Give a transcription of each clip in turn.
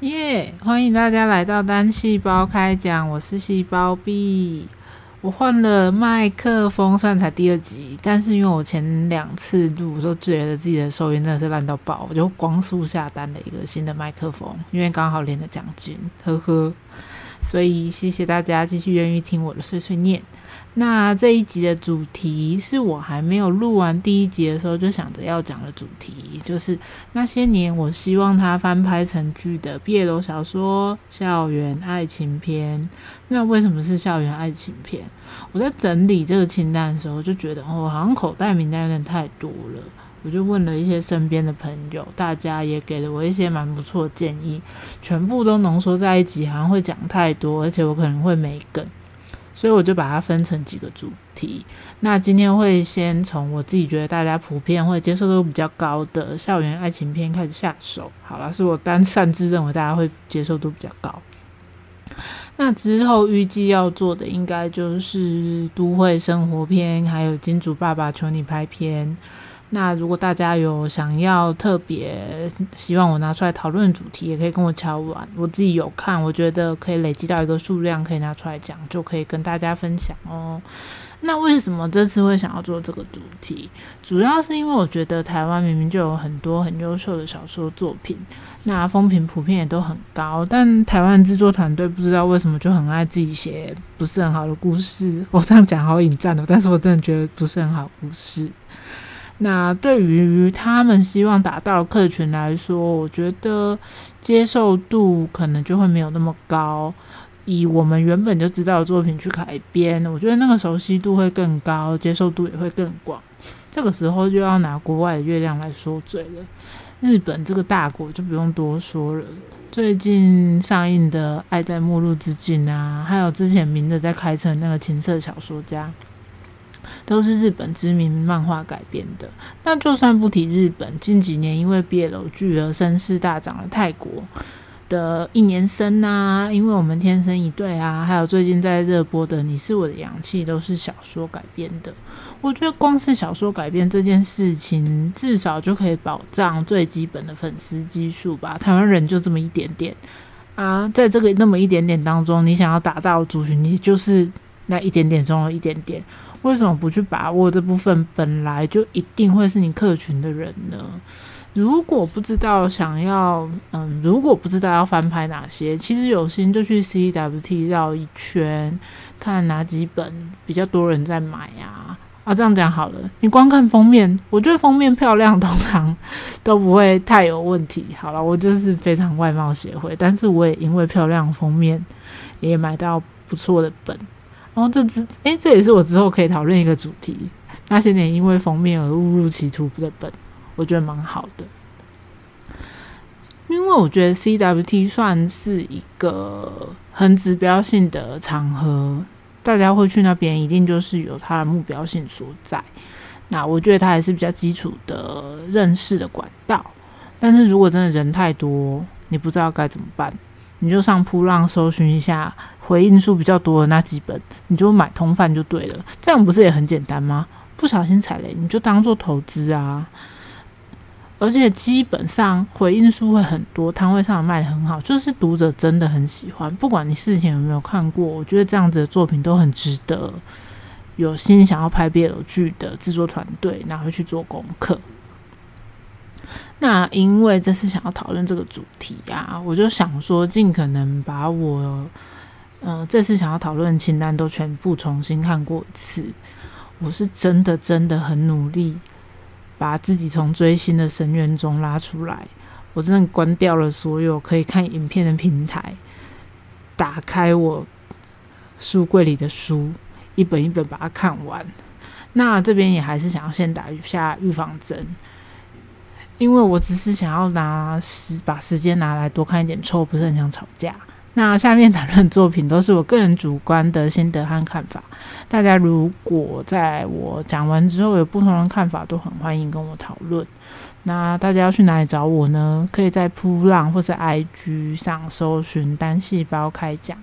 耶！欢迎大家来到单细胞开讲，我是细胞 B。我换了麦克风，算才第二集，但是因为我前两次录都觉得自己的收音真的是烂到爆，我就光速下单了一个新的麦克风，因为刚好连了奖金，呵呵。所以谢谢大家继续愿意听我的碎碎念。那这一集的主题是我还没有录完第一集的时候就想着要讲的主题，就是那些年我希望它翻拍成剧的毕业楼小说《校园爱情片》。那为什么是校园爱情片？我在整理这个清单的时候就觉得，哦，好像口袋名单有点太多了。我就问了一些身边的朋友，大家也给了我一些蛮不错的建议，全部都浓缩在一起，好像会讲太多，而且我可能会没梗，所以我就把它分成几个主题。那今天会先从我自己觉得大家普遍会接受度比较高的校园爱情片开始下手。好了，是我单擅自认为大家会接受度比较高。那之后预计要做的应该就是都会生活片，还有金主爸爸求你拍片。那如果大家有想要特别希望我拿出来讨论主题，也可以跟我敲完。我自己有看，我觉得可以累积到一个数量，可以拿出来讲，就可以跟大家分享哦。那为什么这次会想要做这个主题？主要是因为我觉得台湾明明就有很多很优秀的小说作品，那风评普遍也都很高，但台湾制作团队不知道为什么就很爱自己写不是很好的故事。我这样讲好引战的，但是我真的觉得不是很好故事。那对于他们希望达到客群来说，我觉得接受度可能就会没有那么高。以我们原本就知道的作品去改编，我觉得那个熟悉度会更高，接受度也会更广。这个时候就要拿国外的月亮来说嘴了。日本这个大国就不用多说了，最近上映的《爱在末路之境》啊，还有之前明的在开车那个情色小说家。都是日本知名漫画改编的。那就算不提日本，近几年因为毕业楼剧而声势大涨的泰国的一年生啊，因为我们天生一对啊，还有最近在热播的《你是我的氧气》，都是小说改编的。我觉得光是小说改编这件事情，至少就可以保障最基本的粉丝基数吧。台湾人就这么一点点啊，在这个那么一点点当中，你想要达到族群，你就是那一点点中的一点点。为什么不去把握这部分本来就一定会是你客群的人呢？如果不知道想要，嗯，如果不知道要翻拍哪些，其实有心就去 CWT 绕一圈，看哪几本比较多人在买啊。啊，这样讲好了，你光看封面，我觉得封面漂亮，通常都不会太有问题。好了，我就是非常外貌协会，但是我也因为漂亮封面，也买到不错的本。然后这只，哎，这也是我之后可以讨论一个主题。那些年因为封面而误入歧途的本，我觉得蛮好的。因为我觉得 CWT 算是一个很指标性的场合，大家会去那边，一定就是有它的目标性所在。那我觉得它还是比较基础的认识的管道。但是如果真的人太多，你不知道该怎么办。你就上铺浪搜寻一下回应数比较多的那几本，你就买通贩就对了。这样不是也很简单吗？不小心踩雷，你就当做投资啊。而且基本上回应数会很多，摊位上卖的很好，就是读者真的很喜欢。不管你事前有没有看过，我觉得这样子的作品都很值得有心想要拍 BL 剧的制作团队拿回去做功课。那因为这次想要讨论这个主题啊，我就想说尽可能把我，呃，这次想要讨论清单都全部重新看过一次。我是真的真的很努力，把自己从追星的深渊中拉出来。我真的关掉了所有可以看影片的平台，打开我书柜里的书，一本一本把它看完。那这边也还是想要先打一下预防针。因为我只是想要拿时把时间拿来多看一点臭，不是很想吵架。那下面谈论作品都是我个人主观的心得和看法，大家如果在我讲完之后有不同的看法，都很欢迎跟我讨论。那大家要去哪里找我呢？可以在扑浪或是 IG 上搜寻单细胞开讲。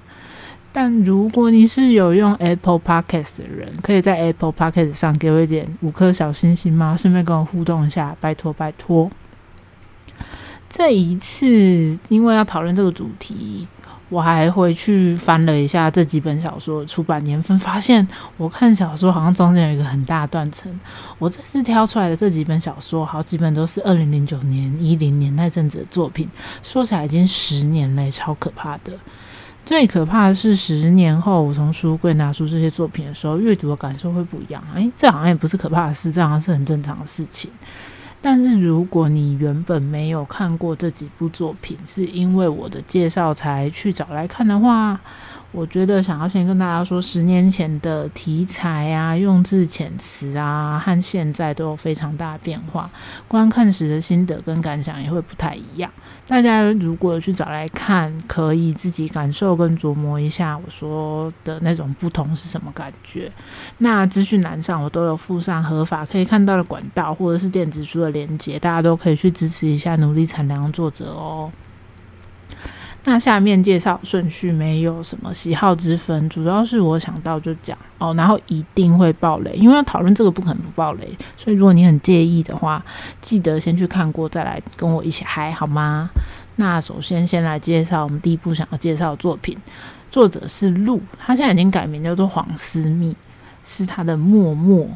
但如果你是有用 Apple Podcast 的人，可以在 Apple Podcast 上给我一点五颗小星星吗？顺便跟我互动一下，拜托拜托。这一次，因为要讨论这个主题。我还回去翻了一下这几本小说出版年份，发现我看小说好像中间有一个很大断层。我这次挑出来的这几本小说，好几本都是二零零九年、一零年那阵子的作品，说起来已经十年嘞，超可怕的。最可怕的是，十年后我从书柜拿出这些作品的时候，阅读的感受会不一样。诶，这好像也不是可怕的事，这好像是很正常的事情。但是如果你原本没有看过这几部作品，是因为我的介绍才去找来看的话。我觉得想要先跟大家说，十年前的题材啊、用字遣词啊，和现在都有非常大的变化。观看时的心得跟感想也会不太一样。大家如果去找来看，可以自己感受跟琢磨一下我说的那种不同是什么感觉。那资讯栏上我都有附上合法可以看到的管道，或者是电子书的连接，大家都可以去支持一下努力产粮作者哦。那下面介绍顺序没有什么喜好之分，主要是我想到就讲哦，然后一定会爆雷，因为要讨论这个不可能不爆雷，所以如果你很介意的话，记得先去看过再来跟我一起嗨好吗？那首先先来介绍我们第一部想要介绍的作品，作者是鹿，他现在已经改名叫做黄思密，是他的默默。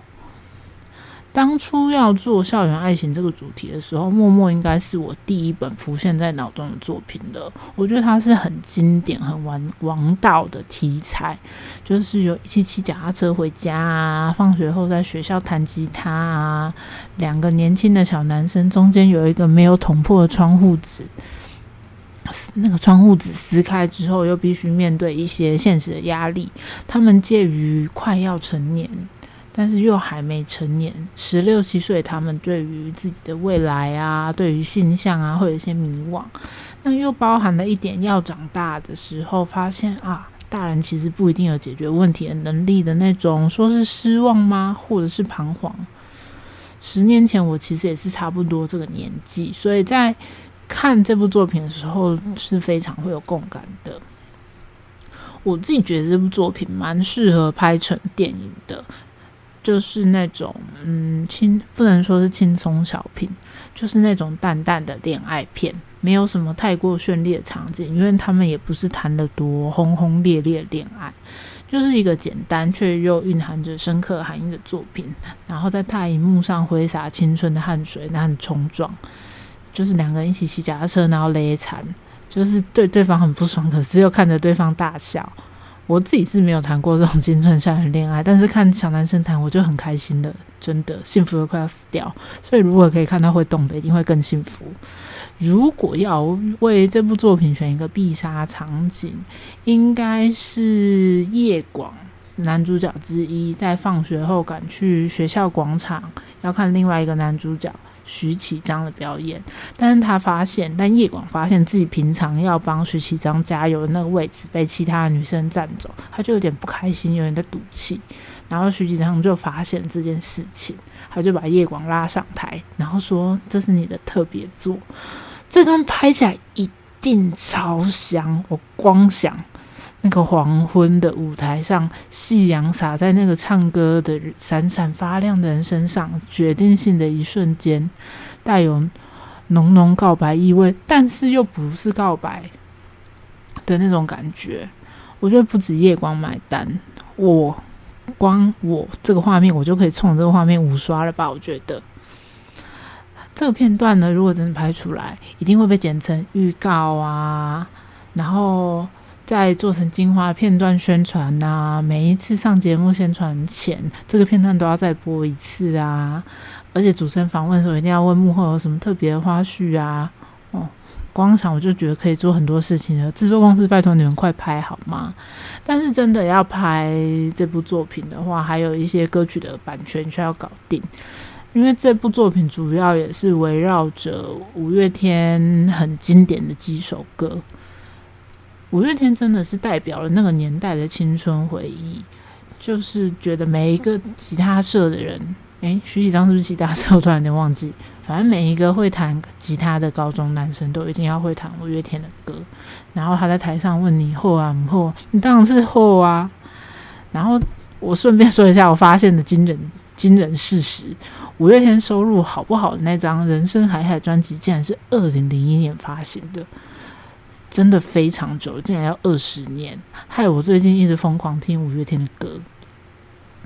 当初要做校园爱情这个主题的时候，《默默》应该是我第一本浮现在脑中的作品了。我觉得它是很经典、很王王道的题材，就是有一起骑脚踏车回家啊，放学后在学校弹吉他啊，两个年轻的小男生中间有一个没有捅破的窗户纸，那个窗户纸撕开之后，又必须面对一些现实的压力。他们介于快要成年。但是又还没成年，十六七岁，他们对于自己的未来啊，对于性向啊，会有一些迷惘。那又包含了一点要长大的时候，发现啊，大人其实不一定有解决问题的能力的那种，说是失望吗，或者是彷徨？十年前我其实也是差不多这个年纪，所以在看这部作品的时候是非常会有共感的。我自己觉得这部作品蛮适合拍成电影的。就是那种嗯轻，不能说是轻松小品，就是那种淡淡的恋爱片，没有什么太过绚丽的场景，因为他们也不是谈的多轰轰烈烈恋爱，就是一个简单却又蕴含着深刻含义的作品。然后在大荧幕上挥洒青春的汗水，那很冲撞，就是两个人一起骑脚踏车，然后勒残，就是对对方很不爽，可是又看着对方大笑。我自己是没有谈过这种青春校园恋爱，但是看小男生谈，我就很开心的，真的幸福的快要死掉。所以如果可以看到会动的，一定会更幸福。如果要为这部作品选一个必杀场景，应该是叶广男主角之一在放学后赶去学校广场，要看另外一个男主角。徐启章的表演，但是他发现，但叶广发现自己平常要帮徐启章加油的那个位置被其他的女生占走，他就有点不开心，有点在赌气。然后徐启章就发现这件事情，他就把叶广拉上台，然后说：“这是你的特别作，这段拍起来一定超香。”我光想。那个黄昏的舞台上，夕阳洒在那个唱歌的闪闪发亮的人身上，决定性的一瞬间，带有浓浓告白意味，但是又不是告白的那种感觉。我觉得不止夜光买单，我光我这个画面，我就可以冲这个画面五刷了吧？我觉得这个片段呢，如果真的拍出来，一定会被剪成预告啊，然后。在做成精华片段宣传呐，每一次上节目宣传前，这个片段都要再播一次啊。而且主持人访问的时候，一定要问幕后有什么特别的花絮啊。哦，光想我就觉得可以做很多事情了。制作公司，拜托你们快拍好吗？但是真的要拍这部作品的话，还有一些歌曲的版权需要搞定，因为这部作品主要也是围绕着五月天很经典的几首歌。五月天真的是代表了那个年代的青春回忆，就是觉得每一个吉他社的人，诶，徐启章是不是吉他社？我突然有点忘记，反正每一个会弹吉他的高中男生都一定要会弹五月天的歌。然后他在台上问你后啊后，你当然是后啊。然后我顺便说一下我发现的惊人惊人事实：五月天收入好不好的那张《人生海海》专辑，竟然是二零零一年发行的，真的非常久，竟然要二十年，害我最近一直疯狂听五月天的歌。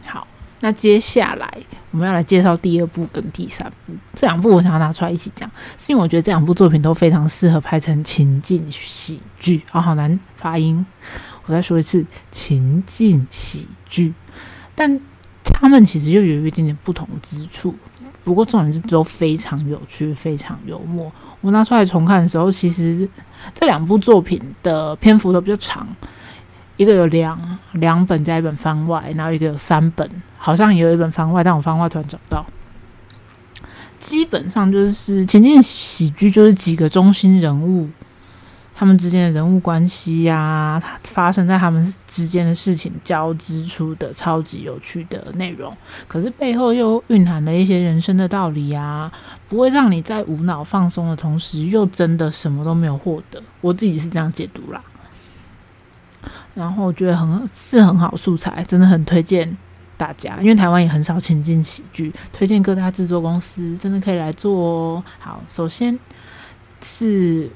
好。那接下来我们要来介绍第二部跟第三部，这两部我想要拿出来一起讲，是因为我觉得这两部作品都非常适合拍成情境喜剧。哦，好难发音，我再说一次，情境喜剧。但他们其实又有一点点不同之处，不过重点是都非常有趣，非常幽默。我拿出来重看的时候，其实这两部作品的篇幅都比较长。一个有两两本加一本番外，然后一个有三本，好像也有一本番外，但我番外突然找不到。基本上就是前进喜剧，就是几个中心人物，他们之间的人物关系呀，发生在他们之间的事情交织出的超级有趣的内容。可是背后又蕴含了一些人生的道理啊，不会让你在无脑放松的同时，又真的什么都没有获得。我自己是这样解读啦。然后我觉得很是很好素材，真的很推荐大家，因为台湾也很少情境喜剧，推荐各大制作公司真的可以来做哦。好，首先是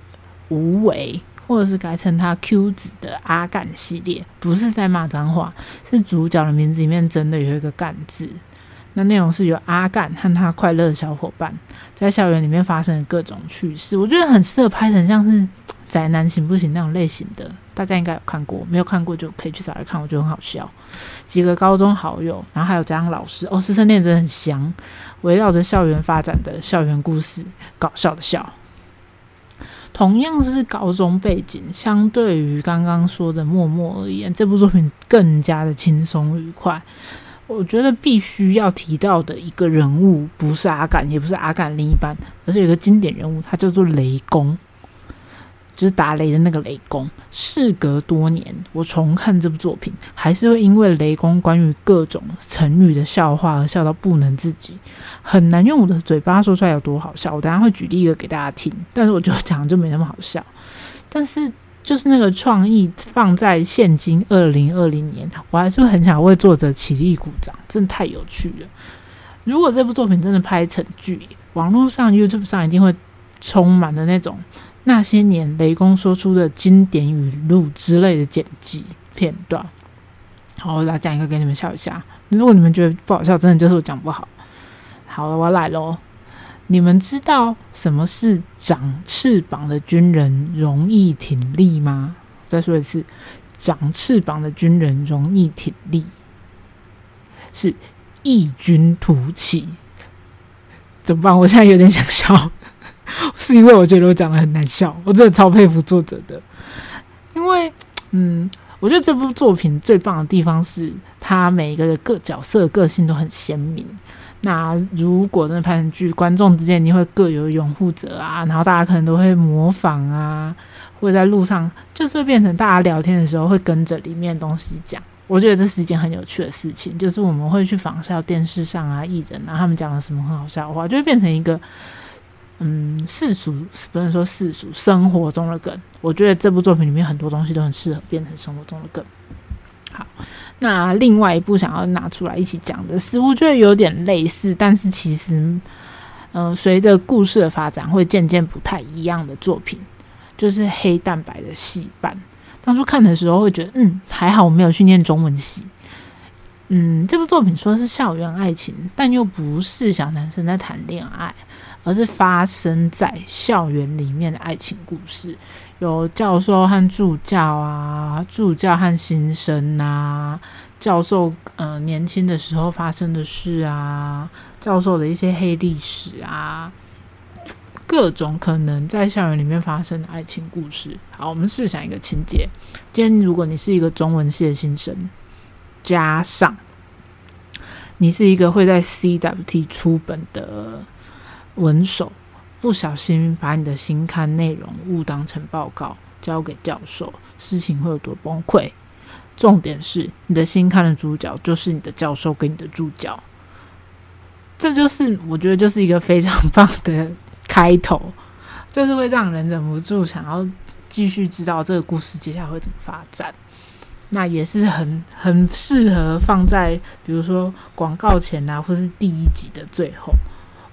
无为，或者是改成他 Q 子的阿干系列，不是在骂脏话，是主角的名字里面真的有一个干字。那内容是由阿干和他快乐的小伙伴在校园里面发生的各种趣事，我觉得很适合拍成像是宅男行不行那种类型的。大家应该有看过，没有看过就可以去找来看，我觉得很好笑。几个高中好友，然后还有家长老师，哦，师生恋真的很香，围绕着校园发展的校园故事，搞笑的笑。同样是高中背景，相对于刚刚说的默默而言，这部作品更加的轻松愉快。我觉得必须要提到的一个人物，不是阿敢，也不是阿敢另一半，而是有个经典人物，他叫做雷公。就是打雷的那个雷公，事隔多年，我重看这部作品，还是会因为雷公关于各种成语的笑话而笑到不能自己，很难用我的嘴巴说出来有多好笑。我等下会举例一个给大家听，但是我觉得讲就没那么好笑。但是就是那个创意放在现今二零二零年，我还是很想为作者起立鼓掌，真的太有趣了。如果这部作品真的拍成剧，网络上 YouTube 上一定会充满的那种。那些年，雷公说出的经典语录之类的剪辑片段，好，我来讲一个给你们笑一下。如果你们觉得不好笑，真的就是我讲不好。好了，我来喽。你们知道什么是长翅膀的军人容易挺立吗？再说一次，长翅膀的军人容易挺立，是异军突起。怎么办？我现在有点想笑。是因为我觉得我讲的很难笑，我真的超佩服作者的。因为，嗯，我觉得这部作品最棒的地方是，他每一个个角色个性都很鲜明。那如果真的拍成剧，观众之间一定会各有拥护者啊，然后大家可能都会模仿啊，会在路上就是会变成大家聊天的时候会跟着里面东西讲。我觉得这是一件很有趣的事情，就是我们会去仿效电视上啊艺人啊他们讲了什么很好笑的话，就会变成一个。嗯，世俗不能说世俗，生活中的梗，我觉得这部作品里面很多东西都很适合变成生活中的梗。好，那另外一部想要拿出来一起讲的是，我觉得有点类似，但是其实，嗯，随着故事的发展会渐渐不太一样的作品，就是黑蛋白的戏班。当初看的时候会觉得，嗯，还好我没有去念中文系。嗯，这部作品说是校园爱情，但又不是小男生在谈恋爱。而是发生在校园里面的爱情故事，有教授和助教啊，助教和新生啊，教授呃年轻的时候发生的事啊，教授的一些黑历史啊，各种可能在校园里面发生的爱情故事。好，我们试想一个情节：今天如果你是一个中文系的新生，加上你是一个会在 CWT 出本的。文手不小心把你的新刊内容误当成报告交给教授，事情会有多崩溃？重点是你的新刊的主角就是你的教授跟你的助教，这就是我觉得就是一个非常棒的开头，就是会让人忍不住想要继续知道这个故事接下来会怎么发展。那也是很很适合放在比如说广告前啊，或是第一集的最后。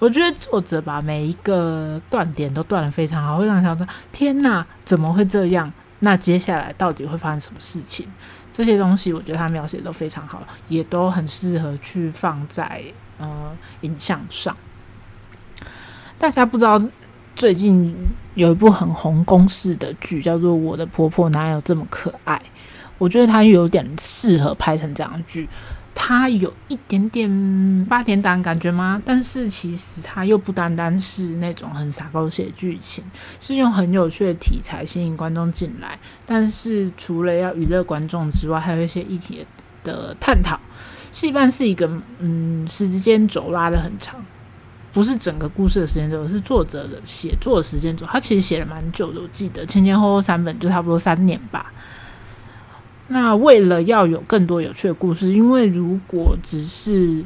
我觉得作者把每一个断点都断的非常好，会让想说：天哪，怎么会这样？那接下来到底会发生什么事情？这些东西我觉得他描写都非常好，也都很适合去放在呃影像上。大家不知道最近有一部很红公式的剧，叫做《我的婆婆哪有这么可爱》。我觉得它有点适合拍成这样的剧。它有一点点八点档感觉吗？但是其实它又不单单是那种很傻狗血剧情，是用很有趣的题材吸引观众进来。但是除了要娱乐观众之外，还有一些议题的探讨。戏班是一个嗯时间轴拉的很长，不是整个故事的时间轴，是作者的写作的时间轴。他其实写了蛮久的，我记得前前后后三本就差不多三年吧。那为了要有更多有趣的故事，因为如果只是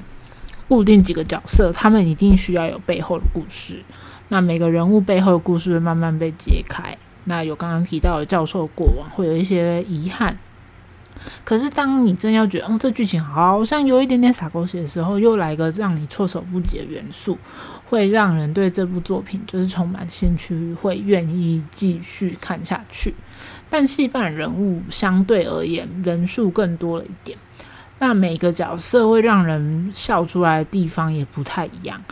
固定几个角色，他们一定需要有背后的故事。那每个人物背后的故事会慢慢被揭开。那有刚刚提到的教授过往，会有一些遗憾。可是当你真要觉得，嗯，这剧情好像有一点点洒狗血的时候，又来一个让你措手不及的元素，会让人对这部作品就是充满兴趣，会愿意继续看下去。但戏班人物相对而言人数更多了一点，那每个角色会让人笑出来的地方也不太一样。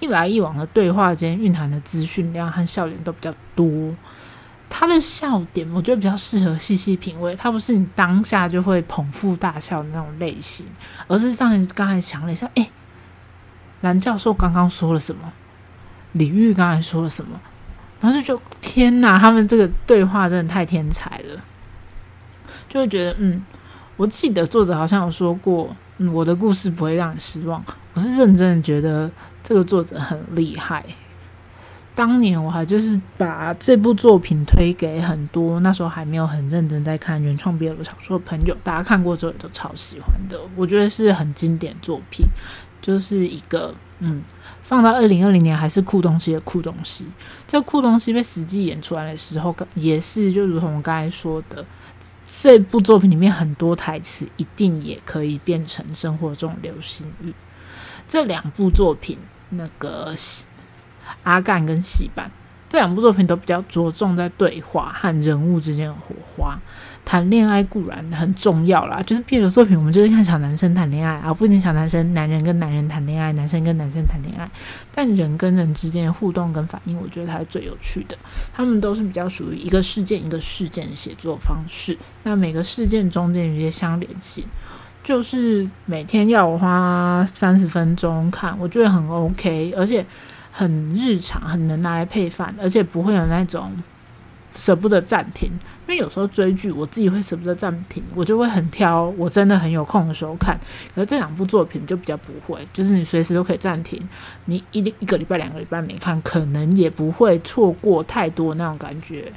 一来一往的对话间蕴含的资讯量和笑点都比较多。他的笑点我觉得比较适合细细品味，他不是你当下就会捧腹大笑的那种类型，而是上来刚才想了一下，哎，蓝教授刚刚说了什么？李玉刚才说了什么？然后就觉得天哪，他们这个对话真的太天才了，就会觉得嗯，我记得作者好像有说过，嗯，我的故事不会让你失望。我是认真的觉得这个作者很厉害。当年我还就是把这部作品推给很多那时候还没有很认真在看原创 BL 小说的朋友，大家看过之后也都超喜欢的。我觉得是很经典作品，就是一个。嗯，放到二零二零年还是酷东西的酷东西。这酷东西被实际演出来的时候，也是就如同我刚才说的，这部作品里面很多台词一定也可以变成生活中流行语。这两部作品，那个阿干跟戏班。这两部作品都比较着重在对话和人物之间的火花。谈恋爱固然很重要啦，就是别的作品我们就是看小男生谈恋爱啊，不一定小男生，男人跟男人谈恋爱，男生跟男生谈恋爱。但人跟人之间的互动跟反应，我觉得才是最有趣的。他们都是比较属于一个事件一个事件的写作方式。那每个事件中间有些相连性，就是每天要花三十分钟看，我觉得很 OK，而且。很日常，很能拿来配饭，而且不会有那种舍不得暂停。因为有时候追剧，我自己会舍不得暂停，我就会很挑，我真的很有空的时候看。可是这两部作品就比较不会，就是你随时都可以暂停。你一一个礼拜、两个礼拜没看，可能也不会错过太多那种感觉，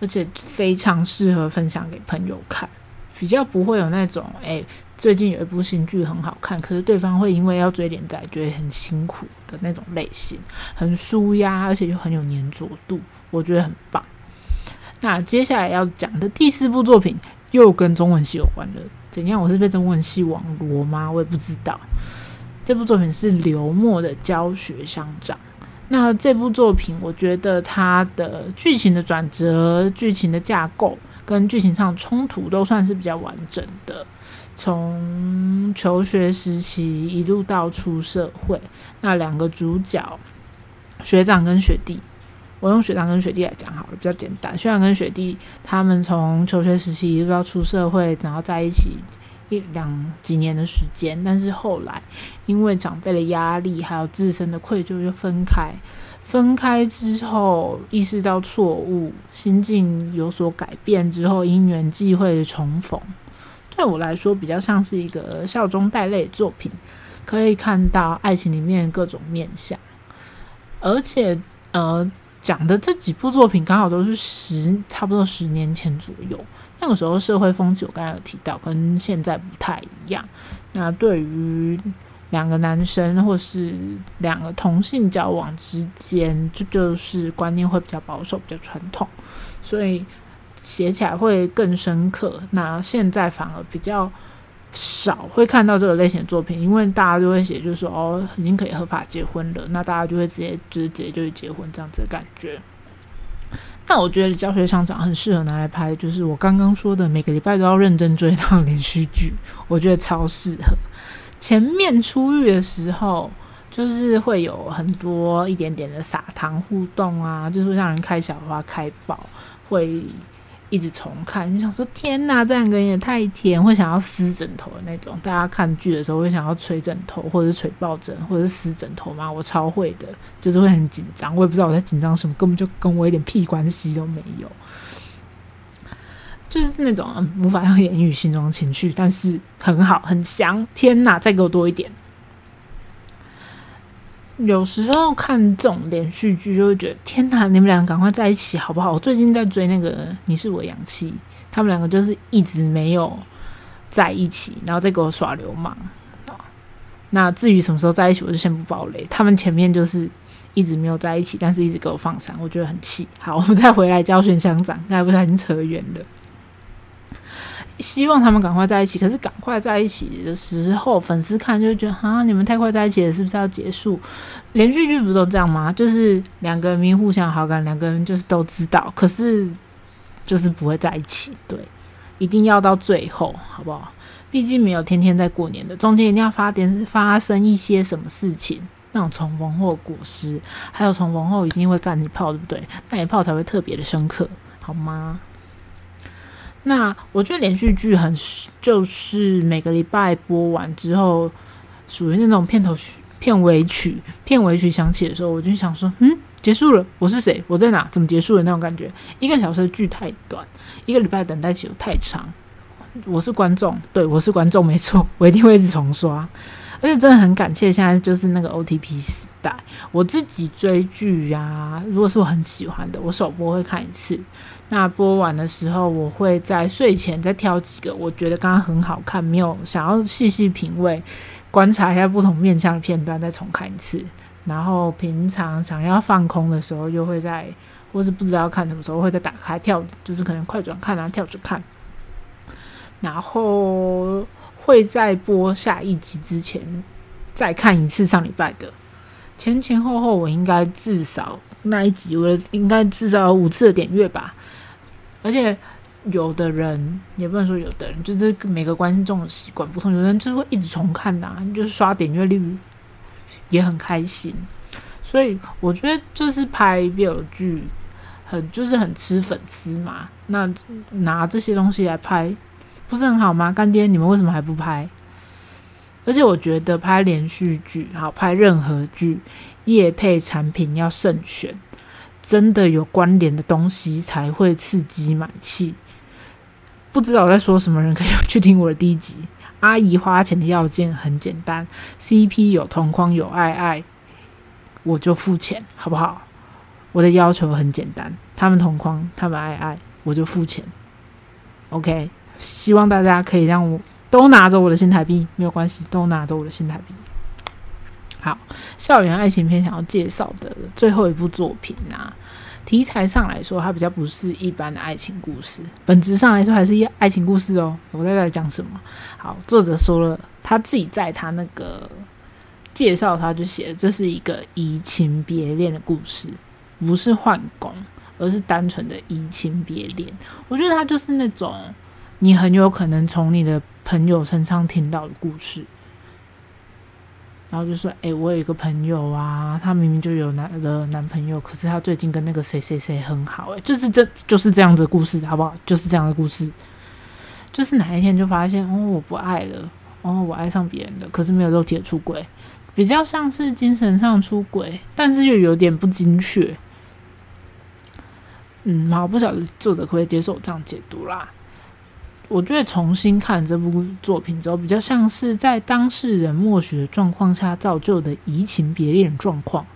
而且非常适合分享给朋友看。比较不会有那种，哎，最近有一部新剧很好看，可是对方会因为要追连载，觉得很辛苦的那种类型，很舒压，而且又很有粘着度，我觉得很棒。那接下来要讲的第四部作品又跟中文系有关了，怎样？我是被中文系网罗吗？我也不知道。这部作品是刘默的教学相长。那这部作品，我觉得它的剧情的转折、剧情的架构。跟剧情上冲突都算是比较完整的，从求学时期一路到出社会，那两个主角学长跟学弟，我用学长跟学弟来讲好了，比较简单。学长跟学弟他们从求学时期一直到出社会，然后在一起一两几年的时间，但是后来因为长辈的压力还有自身的愧疚，就分开。分开之后，意识到错误，心境有所改变之后，因缘际会重逢。对我来说，比较像是一个笑中带泪的作品，可以看到爱情里面各种面相。而且，呃，讲的这几部作品刚好都是十，差不多十年前左右。那个时候社会风气，我刚才有提到，跟现在不太一样。那对于两个男生或是两个同性交往之间，这就是观念会比较保守、比较传统，所以写起来会更深刻。那现在反而比较少会看到这个类型的作品，因为大家就会写，就是说哦，已经可以合法结婚了，那大家就会直接就是直接就去结婚这样子的感觉。那我觉得教学上长很适合拿来拍，就是我刚刚说的每个礼拜都要认真追到连续剧，我觉得超适合。前面出狱的时候，就是会有很多一点点的撒糖互动啊，就是会让人开小花开爆，会。一直重看，你想说天哪，这两个也太甜，会想要撕枕头的那种。大家看剧的时候会想要捶枕头，或者是捶抱枕，或者是撕枕头吗？我超会的，就是会很紧张。我也不知道我在紧张什么，根本就跟我一点屁关系都没有。就是那种无法用言语形容情绪，但是很好，很香。天哪，再给我多一点。有时候看这种连续剧，就会觉得天哪！你们两个赶快在一起好不好？我最近在追那个《你是我氧气》，他们两个就是一直没有在一起，然后再给我耍流氓那至于什么时候在一起，我就先不爆雷。他们前面就是一直没有在一起，但是一直给我放闪，我觉得很气。好，我们再回来教训乡长，刚才不是已经扯远了。希望他们赶快在一起，可是赶快在一起的时候，粉丝看就觉得啊，你们太快在一起了，是不是要结束？连续剧不都这样吗？就是两个人明互相好感，两个人就是都知道，可是就是不会在一起。对，一定要到最后，好不好？毕竟没有天天在过年的，中间一定要发点发生一些什么事情，那种重逢或果实，还有重逢后一定会干一炮，对不对？那一炮才会特别的深刻，好吗？那我觉得连续剧很就是每个礼拜播完之后，属于那种片头曲、片尾曲、片尾曲响起的时候，我就想说，嗯，结束了，我是谁？我在哪？怎么结束的那种感觉？一个小时的剧太短，一个礼拜等待期又太长。我是观众，对我是观众，没错，我一定会一直重刷。而且真的很感谢现在就是那个 OTP 时代，我自己追剧呀，如果是我很喜欢的，我首播会看一次。那播完的时候，我会在睡前再挑几个我觉得刚刚很好看，没有想要细细品味、观察一下不同面向的片段，再重看一次。然后平常想要放空的时候，又会在，或是不知道看什么时候，会再打开跳，就是可能快转看啊，跳着看。然后会在播下一集之前再看一次上礼拜的，前前后后我应该至少那一集我应该至少五次的点阅吧。而且有的人也不能说有的人，就是每个观众的习惯不同，有的人就是会一直重看呐，就是刷点阅率也很开心。所以我觉得就是拍 BL 剧很就是很吃粉丝嘛，那拿这些东西来拍不是很好吗？干爹，你们为什么还不拍？而且我觉得拍连续剧好，拍任何剧，业配产品要慎选。真的有关联的东西才会刺激买气。不知道我在说什么，人可以去听我的第一集。阿姨花钱的要件很简单，CP 有同框有爱爱，我就付钱，好不好？我的要求很简单，他们同框，他们爱爱，我就付钱。OK，希望大家可以让我都拿着我的新台币，没有关系，都拿着我的新台币。好，校园爱情片想要介绍的最后一部作品啊，题材上来说，它比较不是一般的爱情故事，本质上来说还是一爱情故事哦。我在讲什么？好，作者说了，他自己在他那个介绍，他就写这是一个移情别恋的故事，不是换工，而是单纯的移情别恋。我觉得他就是那种你很有可能从你的朋友身上听到的故事。然后就说：“哎，我有一个朋友啊，她明明就有男的男朋友，可是他最近跟那个谁谁谁很好，哎，就是这就是这样的故事，好不好？就是这样的故事，就是哪一天就发现，哦，我不爱了，哦，我爱上别人了，可是没有肉体的出轨，比较像是精神上出轨，但是又有点不精确。嗯，好，不晓得作者可不可以接受这样解读啦。”我觉得重新看这部作品之后，比较像是在当事人默许的状况下造就的移情别恋状况。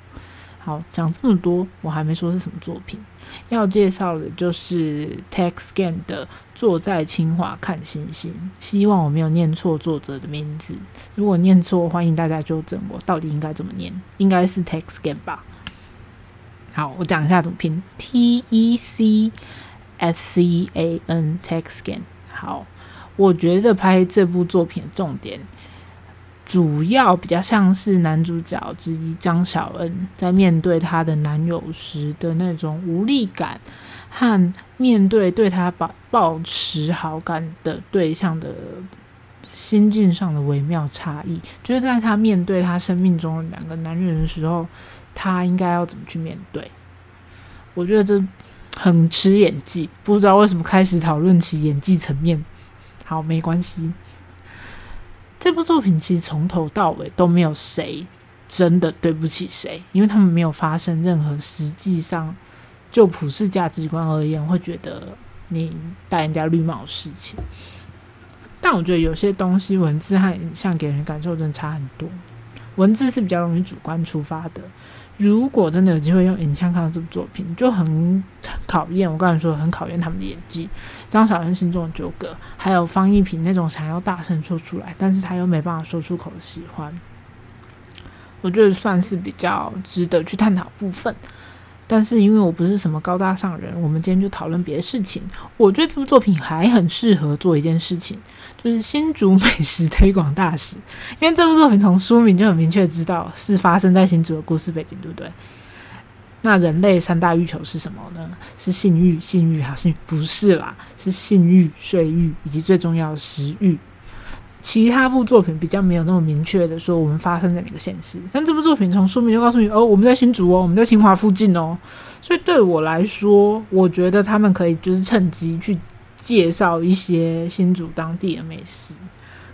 好，讲这么多，我还没说是什么作品。要介绍的就是 TechScan 的《坐在清华看星星》，希望我没有念错作者的名字。如果念错，欢迎大家纠正我。到底应该怎么念？应该是 TechScan 吧。好，我讲一下怎么拼：T E C S C A N TechScan。好，我觉得拍这部作品的重点。主要比较像是男主角之一张小恩在面对她的男友时的那种无力感，和面对对他保保持好感的对象的心境上的微妙差异。就是在他面对他生命中的两个男人的时候，他应该要怎么去面对？我觉得这很吃演技，不知道为什么开始讨论起演技层面。好，没关系。这部作品其实从头到尾都没有谁真的对不起谁，因为他们没有发生任何实际上就普世价值观而言会觉得你戴人家绿帽的事情。但我觉得有些东西文字和影像给人感受真的差很多，文字是比较容易主观出发的。如果真的有机会用影像看到这部作品，就很考验。我刚才说很考验他们的演技，张小恩心中的纠葛，还有方一平那种想要大声说出来，但是他又没办法说出口的喜欢，我觉得算是比较值得去探讨部分。但是因为我不是什么高大上人，我们今天就讨论别的事情。我觉得这部作品还很适合做一件事情，就是新竹美食推广大使。因为这部作品从书名就很明确知道是发生在新竹的故事背景，对不对？那人类三大欲求是什么呢？是性欲、性欲还是不是啦？是性欲、睡欲以及最重要的食欲。其他部作品比较没有那么明确的说我们发生在哪个县市，但这部作品从书名就告诉你哦，我们在新竹哦，我们在清华附近哦，所以对我来说，我觉得他们可以就是趁机去介绍一些新竹当地的美食，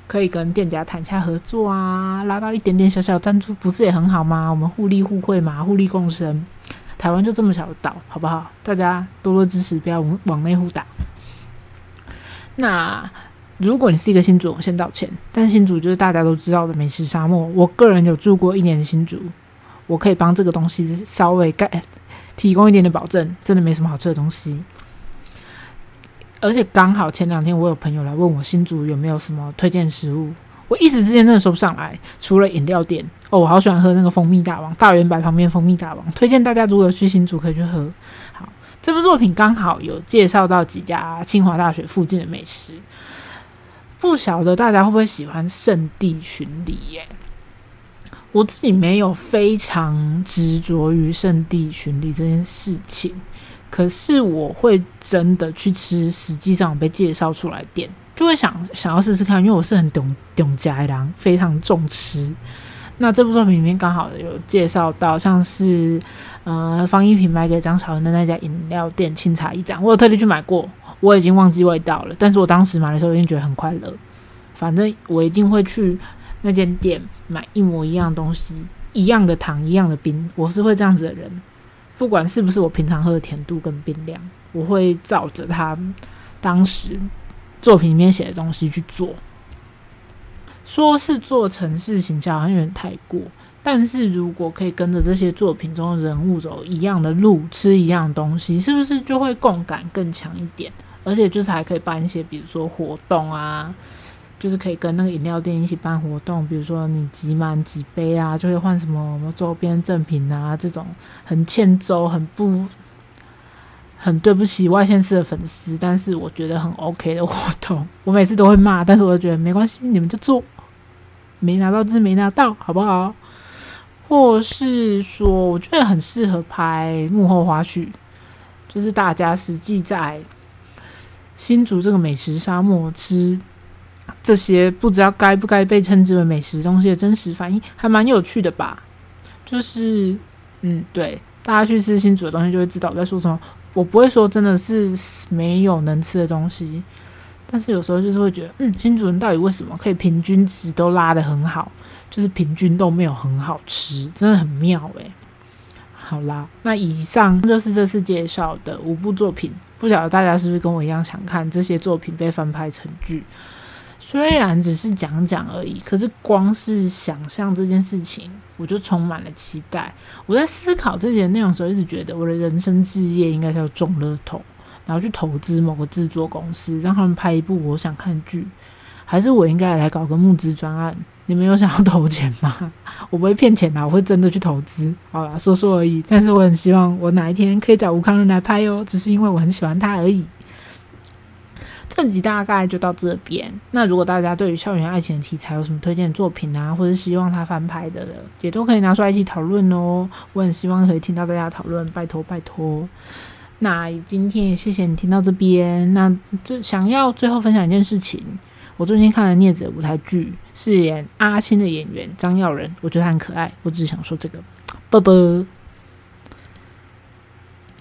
可以跟店家谈下合作啊，拉到一点点小小赞助，不是也很好吗？我们互利互惠嘛，互利共生。台湾就这么小的岛，好不好？大家多多支持，不要往往内互打。那。如果你是一个新主，我先道歉。但新主就是大家都知道的美食沙漠。我个人有住过一年的新主，我可以帮这个东西稍微盖提供一点点保证，真的没什么好吃的东西。而且刚好前两天我有朋友来问我新竹有没有什么推荐食物，我一时之间真的说不上来。除了饮料店哦，我好喜欢喝那个蜂蜜大王，大圆白旁边蜂蜜大王，推荐大家如果去新竹可以去喝。好，这部作品刚好有介绍到几家清华大学附近的美食。不晓得大家会不会喜欢圣地巡礼耶？我自己没有非常执着于圣地巡礼这件事情，可是我会真的去吃实际上我被介绍出来店，就会想想要试试看，因为我是很懂懂家郎，非常重吃。那这部作品里面刚好有介绍到，像是呃方一平买给张小文的那家饮料店清茶一盏，我有特地去买过。我已经忘记味道了，但是我当时买的时候，已经觉得很快乐。反正我一定会去那间店买一模一样东西，一样的糖，一样的冰。我是会这样子的人，不管是不是我平常喝的甜度跟冰量，我会照着他当时作品里面写的东西去做。说是做城市形象，好像有点太过。但是如果可以跟着这些作品中的人物走一样的路，吃一样东西，是不是就会共感更强一点？而且就是还可以办一些，比如说活动啊，就是可以跟那个饮料店一起办活动，比如说你集满几杯啊，就会换什么周边赠品啊，这种很欠周、很不、很对不起外线市的粉丝，但是我觉得很 OK 的活动。我每次都会骂，但是我觉得没关系，你们就做，没拿到就是没拿到，好不好？或是说，我觉得很适合拍幕后花絮，就是大家实际在。新竹这个美食沙漠，吃这些不知道该不该被称之为美食东西的真实反应，还蛮有趣的吧？就是，嗯，对，大家去吃新煮的东西，就会知道我在说什么。我不会说真的是没有能吃的东西，但是有时候就是会觉得，嗯，新主人到底为什么可以平均值都拉得很好，就是平均都没有很好吃，真的很妙诶。好啦，那以上就是这次介绍的五部作品。不晓得大家是不是跟我一样想看这些作品被翻拍成剧？虽然只是讲讲而已，可是光是想象这件事情，我就充满了期待。我在思考这些内容的时候，一直觉得我的人生置业应该是要中乐透，然后去投资某个制作公司，让他们拍一部我想看剧，还是我应该来搞个募资专案？你们有想要投钱吗？我不会骗钱的，我会真的去投资。好啦，说说而已。但是我很希望我哪一天可以找吴康仁来拍哦，只是因为我很喜欢他而已。这集大概就到这边。那如果大家对于校园爱情题材有什么推荐作品啊，或者希望他翻拍的，也都可以拿出来一起讨论哦。我很希望可以听到大家讨论，拜托拜托。那今天也谢谢你听到这边。那就想要最后分享一件事情，我最近看了镊子舞台剧，饰演阿青的演员张耀仁，我觉得他很可爱。我只是想说这个，啵啵。